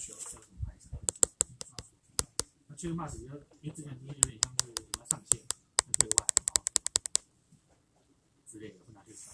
需要需要什么排查？那这个 mask 要，因为之前有点像是什么上线对外啊之类的，会拿去扫。